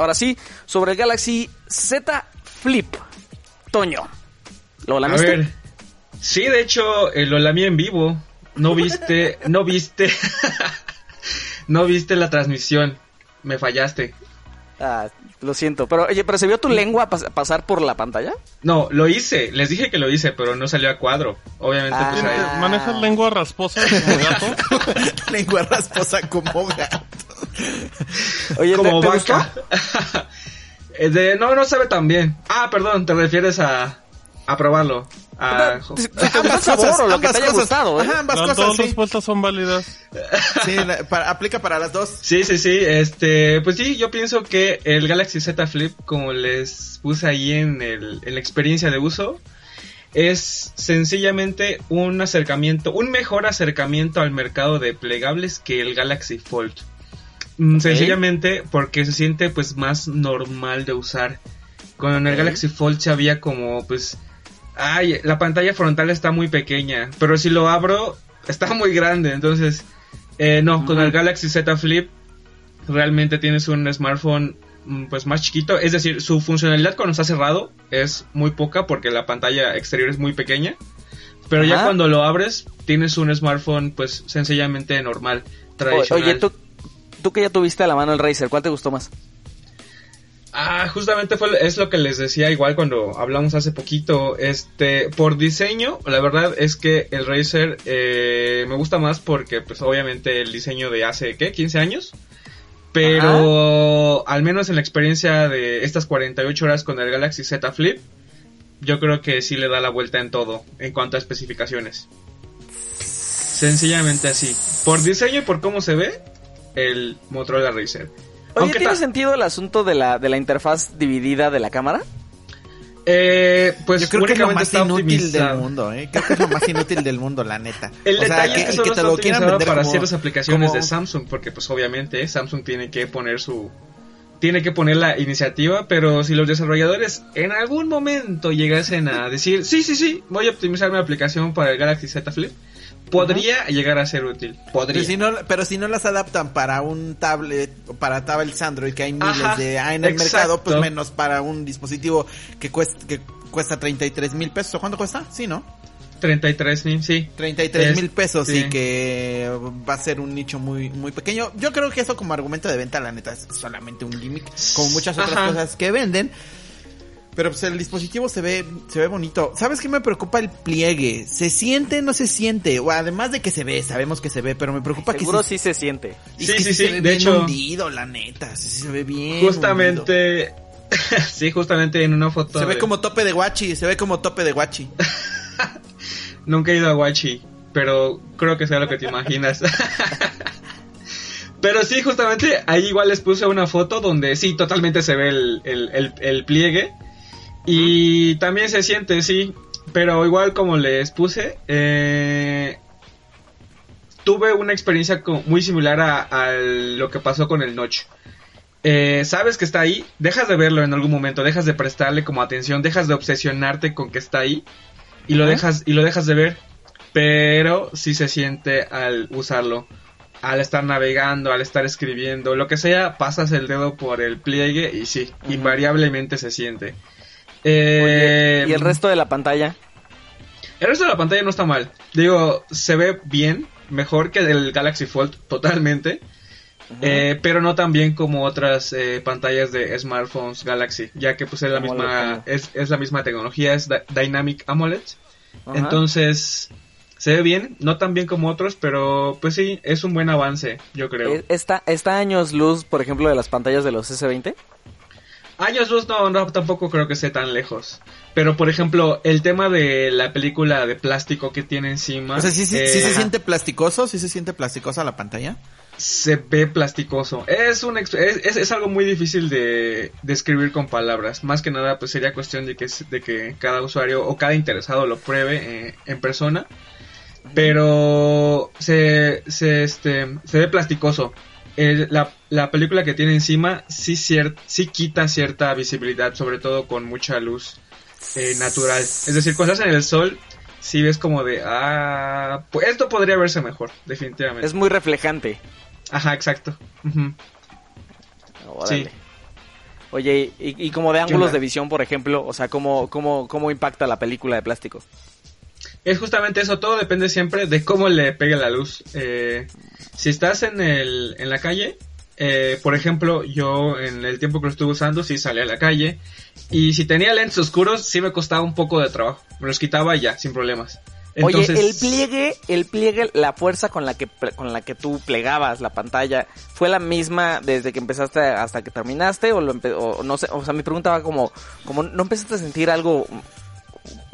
ahora sí, sobre el Galaxy Z Flip. Toño, ¿lo lamiste? A ver, sí, de hecho, eh, lo lamí en vivo. No viste, no viste, no viste la transmisión. Me fallaste. Ah, lo siento, pero oye, ¿pero se vio tu lengua pas- pasar por la pantalla? No, lo hice, les dije que lo hice, pero no salió a cuadro. Obviamente, pues ahí- Ah. ¿Manejas lengua rasposa como gato? Lengua rasposa como gato. Oye, ¿te- como te vaca. Eh, de, no, no sabe tan bien. Ah, perdón, te refieres a, a probarlo. A, gustó? Te gustó sabor o lo que te haya gustado, ¿eh? Ajá, ambas Las cosas, dos sí. respuestas son válidas. Sí, la- para- aplica para las dos. Sí, sí, sí, este, pues sí, yo pienso que el Galaxy Z Flip, como les puse ahí en, el, en la experiencia de uso, es sencillamente un acercamiento, un mejor acercamiento al mercado de plegables que el Galaxy Fold. Mm, Sencillamente porque se siente pues más normal de usar. Con el. Galaxy Fold se había como pues... Ay, la pantalla frontal está muy pequeña, pero si lo abro está muy grande, entonces... Eh, no, con el Galaxy Z Flip realmente tienes un smartphone mm, pues más chiquito, es decir, su funcionalidad cuando está cerrado es muy poca porque la pantalla exterior es muy pequeña, pero ya cuando lo abres tienes un smartphone pues sencillamente normal, O- tradicional. Oye, tú, tú que ya tuviste a la mano el Razer, ¿cuál te gustó más? Ah, justamente fue, es lo que les decía igual cuando hablamos hace poquito. Este, por diseño, la verdad es que el Razer eh, me gusta más porque, pues, obviamente el diseño de hace, ¿qué? 15 años. Pero, al menos en la experiencia de estas 48 horas con el Galaxy Z Flip, yo creo que sí le da la vuelta en todo en cuanto a especificaciones. Sencillamente así. Por diseño y por cómo se ve, el Motorola Razer. Oye, Aunque ¿tiene sentido el asunto de la, de la interfaz dividida de la cámara? Eh, pues Yo creo que es lo más inútil del mundo, ¿eh? Creo que es lo más inútil del mundo, la neta. El O sea, detalle es que solo está optimizado para como- ciertas aplicaciones como- de Samsung, porque pues obviamente Samsung tiene que poner su tiene que poner la iniciativa, pero si los desarrolladores en algún momento llegasen a decir, sí, sí, sí, voy a optimizar mi aplicación para el Galaxy Z Flip, podría llegar a ser útil. Podría. Pero si, no, pero si no las adaptan para un tablet para tablets Android que hay miles Ajá, de hay en el exacto. mercado, pues menos para un dispositivo que cuesta, que cuesta 33 mil pesos. ¿O ¿Cuánto cuesta? Sí, ¿no? 33 mil, sí. 33 mil Es- pesos sí. y que va a ser un nicho muy muy pequeño. Yo creo que eso como argumento de venta, la neta, es solamente un gimmick, como muchas otras Ajá. cosas que venden. Pero pues el dispositivo se ve, se ve bonito. ¿Sabes qué me preocupa el pliegue? ¿Se siente no se siente? O además de que se ve, sabemos que se ve, pero me preocupa Seguro que sí se siente. y Sí, sí, se sí, ve de bien hecho- hundido, la neta. Sí, se ve bien. Justamente sí, justamente en una foto Se ve como tope de guachi, se ve como tope de guachi. Nunca he ido a Guachi, pero creo que sea lo que te imaginas. pero sí, justamente ahí igual les puse una foto donde sí, totalmente se ve el, el- el- el pliegue. Y también se siente, sí. Pero igual como les puse, eh, tuve una experiencia muy similar a, a lo que pasó con el Notch. Eh, sabes que está ahí, dejas de verlo en algún momento, dejas de prestarle como atención, dejas de obsesionarte con que está ahí y lo dejas y lo dejas de ver, pero sí se siente al usarlo, al estar navegando, al estar escribiendo, lo que sea, pasas el dedo por el pliegue y sí, invariablemente se siente. Oye, Eh, ¿Y el resto de la pantalla? el resto de la pantalla no está mal. Digo, se ve bien, mejor que el Galaxy Fold totalmente. Eh, pero no tan bien como otras eh, pantallas de smartphones Galaxy, ya que pues es la ¿Cómo lo- misma es, es la misma tecnología, es Dy- Dynamic AMOLED. Ajá. Entonces se ve bien, no tan bien como otros, pero pues sí, es un buen avance, yo creo. Eh, ¿Está, ¿Está años luz, por ejemplo, de las pantallas de los S20? Años luz no, no, tampoco creo que esté tan lejos. Pero por ejemplo, el tema de la película de plástico que tiene encima. O sea, ¿sí, sí, eh, sí se siente plasticoso? ¿Sí se siente plasticosa la pantalla? se ve plasticoso. Es, un es, es, es algo muy difícil de describir con palabras. Más que nada, pues sería cuestión de que, de que cada usuario o cada interesado lo pruebe eh, en persona. Pero se, se, este, se ve plasticoso. El- la, la película que tiene encima sí, cier- sí quita cierta visibilidad, sobre todo con mucha luz eh, natural. Es decir, cuando estás en el sol, sí ves como de, ah, pues esto podría verse mejor, definitivamente. Es muy reflejante. Ajá, exacto. Órale. Sí. Oye, y, y como de ángulos de visión, por ejemplo, o sea, ¿cómo, cómo, cómo impacta la película de plástico? Es justamente eso, todo depende siempre de cómo le pegue la luz. Eh, si estás en, el, en la calle, eh, por ejemplo, yo en el tiempo que lo estuve usando, sí salí a la calle. Y si tenía lentes oscuros, sí me costaba un poco de trabajo. Me los quitaba y ya, sin problemas. Entonces, Oye, el pliegue, el pliegue, la fuerza con la que con la que tú plegabas la pantalla, ¿fue la misma desde que empezaste hasta que terminaste o lo empe- o no sé, o sea, mi pregunta va como como no empezaste a sentir algo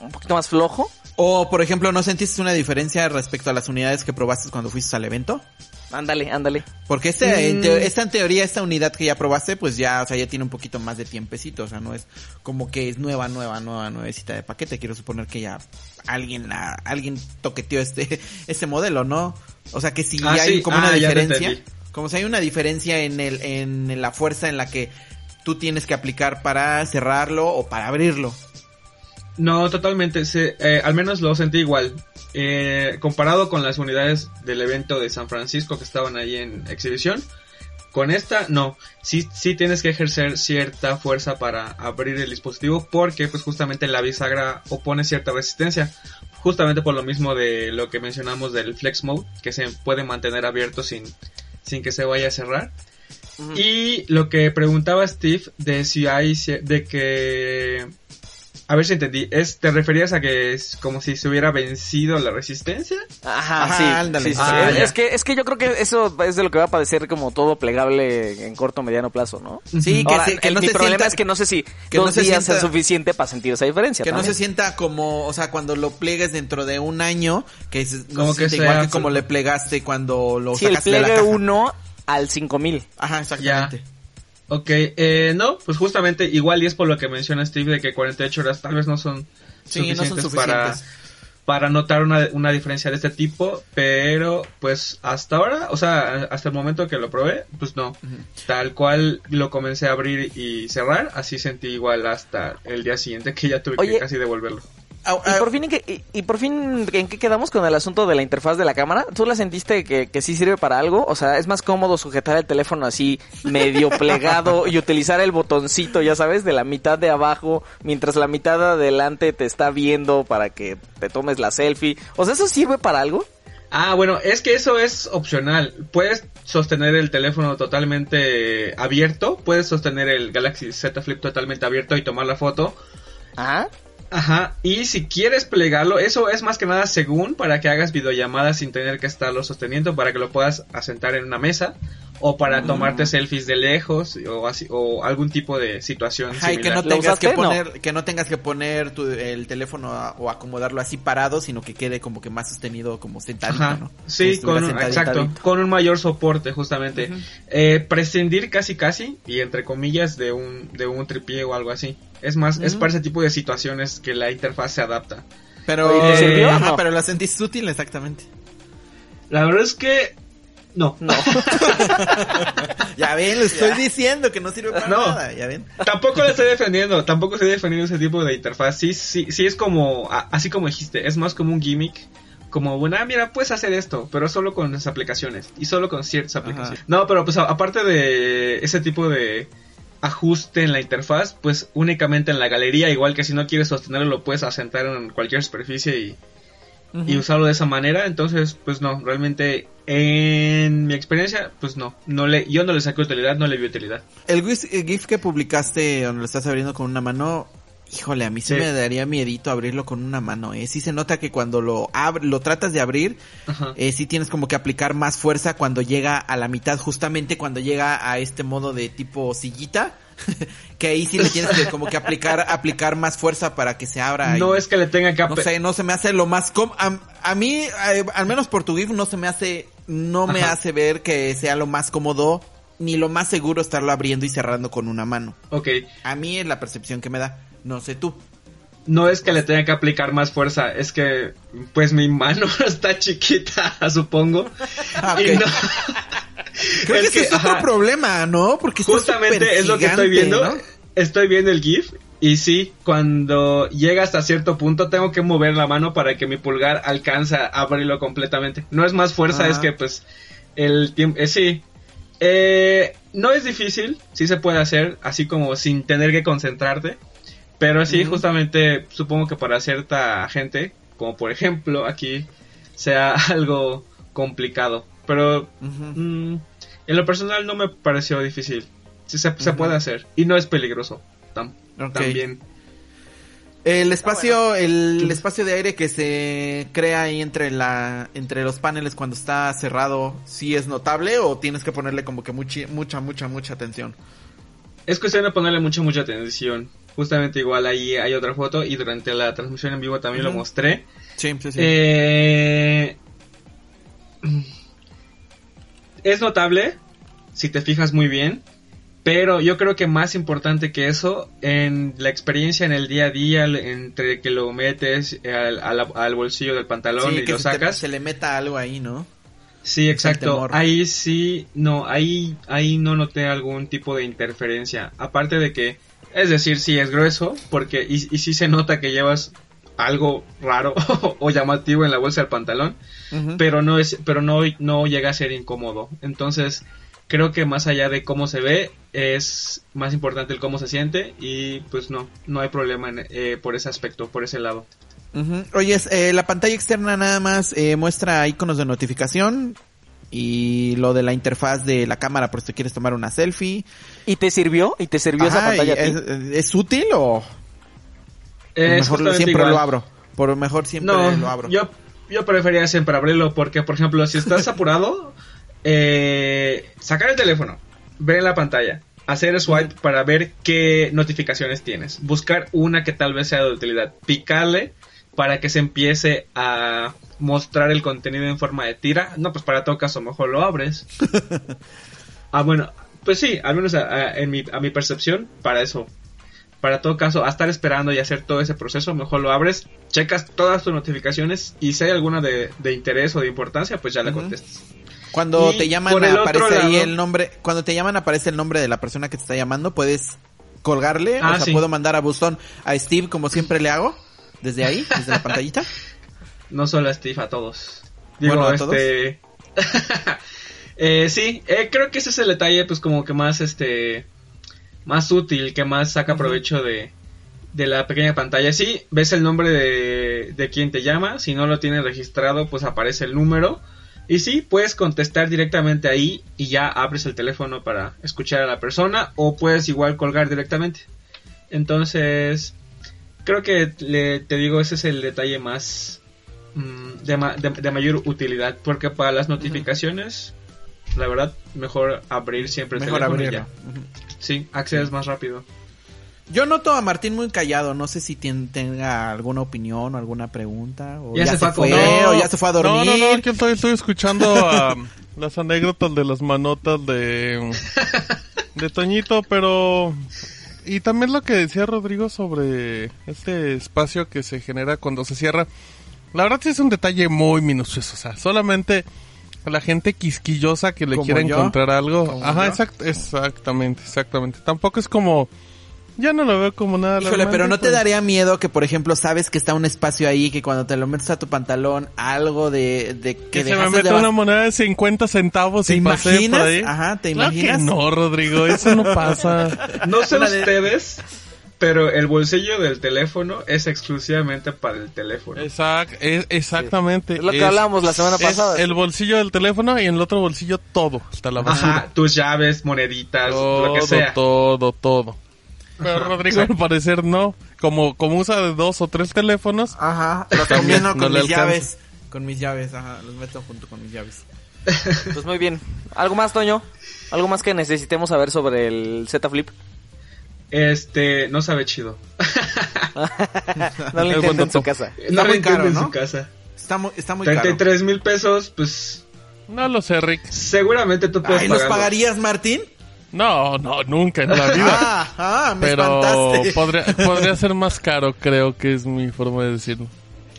un poquito más flojo? O, por ejemplo, ¿no sentiste una diferencia respecto a las unidades que probaste cuando fuiste al evento? Ándale, ándale. Porque este, en Mm. esta en teoría, esta unidad que ya probaste, pues ya, o sea, ya tiene un poquito más de tiempecito. O sea, no es como que es nueva, nueva, nueva, nuevecita de paquete. Quiero suponer que ya alguien la, alguien toqueteó este, este modelo, ¿no? O sea que si Ah, hay sí. como Ah, una te diferencia, como si hay una diferencia en el, en la fuerza en la que tú tienes que aplicar para cerrarlo o para abrirlo. No, totalmente. se- eh, al menos lo sentí igual. Eh, comparado con las unidades del evento de San Francisco que estaban ahí en exhibición. Con esta, no. Sí, sí tienes que ejercer cierta fuerza para abrir el dispositivo porque pues justamente la bisagra opone cierta resistencia. Justamente por lo mismo de lo que mencionamos del flex mode, que se puede mantener abierto sin, sin que se vaya a cerrar. Y lo que preguntaba Steve de si hay, de que, a ver si entendí, es, ¿te referías a que es como si se hubiera vencido la resistencia? Ajá, Ajá, sí. ándale. sí, sí, Ah, es que es que yo creo que eso es de lo que va a padecer como todo plegable en corto o mediano plazo, ¿no? Sí, que, Ahora, se- que el- no mi se problema sienta- es que no sé si que dos no se días sienta- es suficiente para sentir esa diferencia. Que no se sienta como, o sea, cuando lo plegues dentro de un año, que es, no Como se que siente igual sea- que como le plegaste cuando lo Sí, el sacaste de la pliegue caja. 1 al 5000. Ajá, exactamente. Ok, eh, no, pues justamente igual y es por lo que menciona Steve de que 48 horas tal vez no son Sí, no son suficientes para, para notar una, una diferencia de este tipo, pero pues hasta ahora, o sea, hasta el momento que lo probé, pues no. Tal cual lo comencé a abrir y cerrar, así sentí igual hasta el día siguiente que ya tuve Oye. que casi devolverlo. Ah, Y ah, por fin, ¿en qué, y, y por fin, ¿en qué quedamos con el asunto de la interfaz de la cámara? ¿Tú la sentiste que, que sí sirve para algo? O sea, es más cómodo sujetar el teléfono así medio plegado y utilizar el botoncito, ya sabes, de la mitad de abajo, mientras la mitad de adelante te está viendo para que te tomes la selfie. O sea, ¿eso sirve para algo? Ah, bueno, es que eso es opcional. Puedes sostener el teléfono totalmente abierto, puedes sostener el Galaxy Z Flip totalmente abierto y tomar la foto. ¿Ah? Ajá, y si quieres plegarlo, eso es más que nada según para que hagas videollamadas sin tener que estarlo sosteniendo, para que lo puedas asentar en una mesa o para tomarte selfies de lejos o así o algún tipo de situación Ajá, y que no similar. ¿Lo tengas que? No. poner, que no tengas que poner tu- el teléfono a- o acomodarlo así parado, sino que quede como que más sostenido, como sentadito, Ajá, ¿no? Sí, con un, exacto, con un mayor soporte justamente. Eh, prescindir casi casi y entre comillas de un de un tripié o algo así. Es más, es para ese tipo de situaciones que la interfaz se adapta. Pero, Oye, ¿te sirvió o ajá, no? pero la sentiste útil, exactamente. La verdad es que no. No. Ya ven, le estoy diciendo que no sirve para No. nada, ya ven. Tampoco la estoy defendiendo, tampoco estoy defendiendo ese tipo de interfaz. Sí, sí, sí es como, a- así como dijiste, es más como un gimmick. Como, bueno, ah, mira, puedes hacer esto, pero solo con las aplicaciones y solo con ciertas aplicaciones. No, pero pues a- aparte de ese tipo de ajuste en la interfaz, pues únicamente en la galería, igual que si no quieres sostenerlo, lo puedes asentar en cualquier superficie y, y usarlo de esa manera. Entonces, pues no, realmente en mi experiencia, pues no, no le, yo no le saqué utilidad, no le vi utilidad. El GIF, el GIF que publicaste donde lo estás abriendo con una mano, híjole, a mí sí, Sí. me daría miedito abrirlo con una mano, eh. Sí se nota que cuando lo lo tratas de abrir, Ajá. eh, sí tienes como que aplicar más fuerza cuando llega a la mitad, justamente cuando llega a este modo de tipo sillita, que ahí sí le tienes que como que aplicar, aplicar más fuerza para que se abra. No y- es que le tenga que no sé, no se me hace lo más com a, a mí, eh, al menos por tu GIF no se me hace, no me Ajá. hace ver que sea lo más cómodo ni lo más seguro estarlo abriendo y cerrando con una mano. Ok, A mí es la percepción que me da. No sé tú. no es que le tenga que aplicar más fuerza, es que pues mi mano está chiquita, supongo. Ah, ok. Y no- Creo Es que, ese que, es otro problema, ¿no? Porque Justamente es lo que estoy viendo. ¿no? Estoy viendo el GIF y sí, cuando llega hasta cierto punto tengo que mover la mano para que mi pulgar alcance a abrirlo completamente. No es más fuerza, es que pues el tiempo... eh, sí. Eh, no es difícil, sí se puede hacer, así como sin tener que concentrarte. Pero sí, justamente supongo que para cierta gente, como por ejemplo aquí, sea algo complicado. Pero mm, en lo personal no me pareció difícil. Sí se, puede hacer. Y no es peligroso. tam-. También. El espacio, el espacio de aire que se crea ahí entre la, entre los paneles cuando está cerrado, ¿sí es notable o tienes que ponerle como que muchi- mucha, mucha, mucha atención? Es cuestión de ponerle mucha, mucha atención. Justamente igual ahí hay otra foto y durante la transmisión en vivo también lo mostré. Sí, sí, sí. Eh, es notable, si te fijas muy bien, pero yo creo que más importante que eso, en la experiencia en el día a día, entre que lo metes al, al- al bolsillo del pantalón Sí, y que lo se, te- sacas. se le meta algo ahí, ¿no? Sí, exacto. Ahí sí, no, ahí, ahí no noté algún tipo de interferencia. Aparte de que, es decir, sí es grueso, porque, y, y sí se nota que llevas algo raro o llamativo en la bolsa del pantalón, pero no es, pero no, no llega a ser incómodo. Entonces, creo que más allá de cómo se ve, es más importante el cómo se siente, y pues no, no hay problema en- eh, por ese aspecto, por ese lado. Oye, eh, la pantalla externa nada más eh, muestra iconos de notificación y lo de la interfaz de la cámara por si te quieres tomar una selfie. ¿Y te sirvió? ¿Y te sirvió esa pantalla y a ti? ¿es, ¿Es útil o Mejor siempre igual. lo abro? Por mejor siempre No, lo abro. yo, yo prefería siempre abrirlo porque, por ejemplo, si estás apurado, eh, sacar el teléfono, ver en la pantalla, hacer swipe para ver qué notificaciones tienes, buscar una que tal vez sea de utilidad, picarle para que se empiece a mostrar el contenido en forma de tira. No, pues para todo caso, mejor lo abres. ah, bueno, pues sí, al menos a, a- en mi, a mi percepción, para eso. Para todo caso, a estar esperando y hacer todo ese proceso, mejor lo abres, checas todas tus notificaciones y si hay alguna de, de interés o de importancia, pues ya la Ujú. contestas. Cuando Y te llaman aparece ahí lado- el nombre, cuando te llaman aparece el nombre de la persona que te está llamando, puedes colgarle, Ah, o sea, sí. puedo mandar a buzón a Steve como siempre le hago, desde ahí, desde la pantallita. No solo a Steve, a todos. Digo, Bueno, ¿a todos? este... eh, sí, eh, creo que ese es el detalle, pues como que más, este... Más útil, que más saca provecho de, de la pequeña pantalla. Sí, ves el nombre de, de quien te llama, si no lo tienes registrado, pues aparece el número. Y sí, puedes contestar directamente ahí y ya abres el teléfono para escuchar a la persona o puedes igual colgar directamente. Entonces, creo que le, te digo, ese es el detalle más mm, de, ma- de- de mayor utilidad, porque para las notificaciones, la verdad, mejor abrir siempre el Mejor teléfono y. Sí, accedes más rápido. Yo noto a Martín muy callado, no sé si tenga alguna opinión o alguna pregunta, o Ya ya, se se, fue o ya se fue a dormir. No, no, no, aquí estoy, estoy escuchando a las anécdotas de las manotas de, de Toñito, pero... Y también lo que decía Rodrigo sobre este espacio que se genera cuando se cierra. La verdad sí es un detalle muy minucioso, o sea, solamente la gente quisquillosa que le ¿Como quiere yo? encontrar algo. ¿Como Ajá, yo? exact- exactamente, exactamente. Tampoco es como... Ya no lo veo como nada Híjole, pero no te pues. daría miedo que, por ejemplo, sabes que está un espacio ahí, que cuando te lo metes a tu pantalón, algo de, de que, Que se me mete de una moneda de 50 centavos ¿Te y pasé por imaginas? ahí. Ajá, ¿te Claro que imaginas? no, Rodrigo, eso no pasa. No sé ustedes, pero el bolsillo del teléfono es exclusivamente para el teléfono. Exact, es- exactamente. Es lo que hablábamos la semana es pasada. El bolsillo del teléfono y en el otro bolsillo todo, hasta la basura. Ajá, tus llaves, moneditas, Todo, lo que sea. todo, todo. Pero Ajá, Rodrigo exacto. al parecer no. Como, como usa de dos o tres teléfonos. Ajá, los También combino no con mis llaves. Con mis llaves, ajá, los meto junto con mis llaves. Pues muy bien. ¿Algo más, Toño? ¿Algo más que necesitemos saber sobre el Z Flip? Este, no sabe chido. no lo Es intenten en su casa. no lo caro, en ¿no? su casa. Está muy, está muy caro. 33 mil pesos, pues No lo sé, Rick. seguramente tú puedes Ay, ¿los pagarlo. pagarías, Martín? No, no, nunca en la vida. Ah, ah, me Pero espantaste. podría, podría ser más caro, creo que es mi forma de decirlo.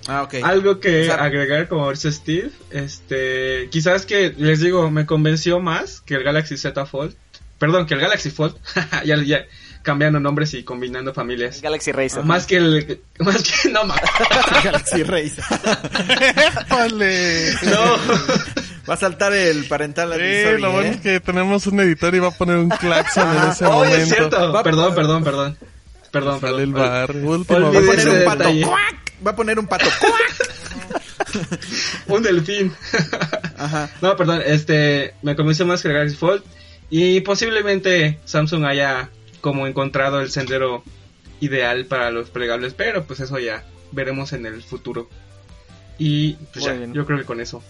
Ah, ok. Algo que O sea- agregar, como dice Steve, este, quizás que les digo, me convenció más que el Galaxy Z Fold, perdón, que el Galaxy Fold, ya, ya cambiando nombres y combinando familias. Galaxy Racer. Más que el, más que, no más, Galaxy Race. ¡Épale! no, Va a saltar el parental Sí, lo bueno ¿eh? es que tenemos un editor y va a poner un claxon en ese Oh, momento. es cierto. Perdón, perdón, perdón. Perdón, Sale perdón. el bar. Último Va a poner un pato. Va a poner un pato. ¡cuac! Un delfín. Ajá. No, perdón, este, me convenció más que el Galaxy Fold. Y posiblemente Samsung haya como encontrado el sendero ideal para los plegables, pero pues eso ya veremos en el futuro. Y pues Muy ya, bien. yo creo que con eso.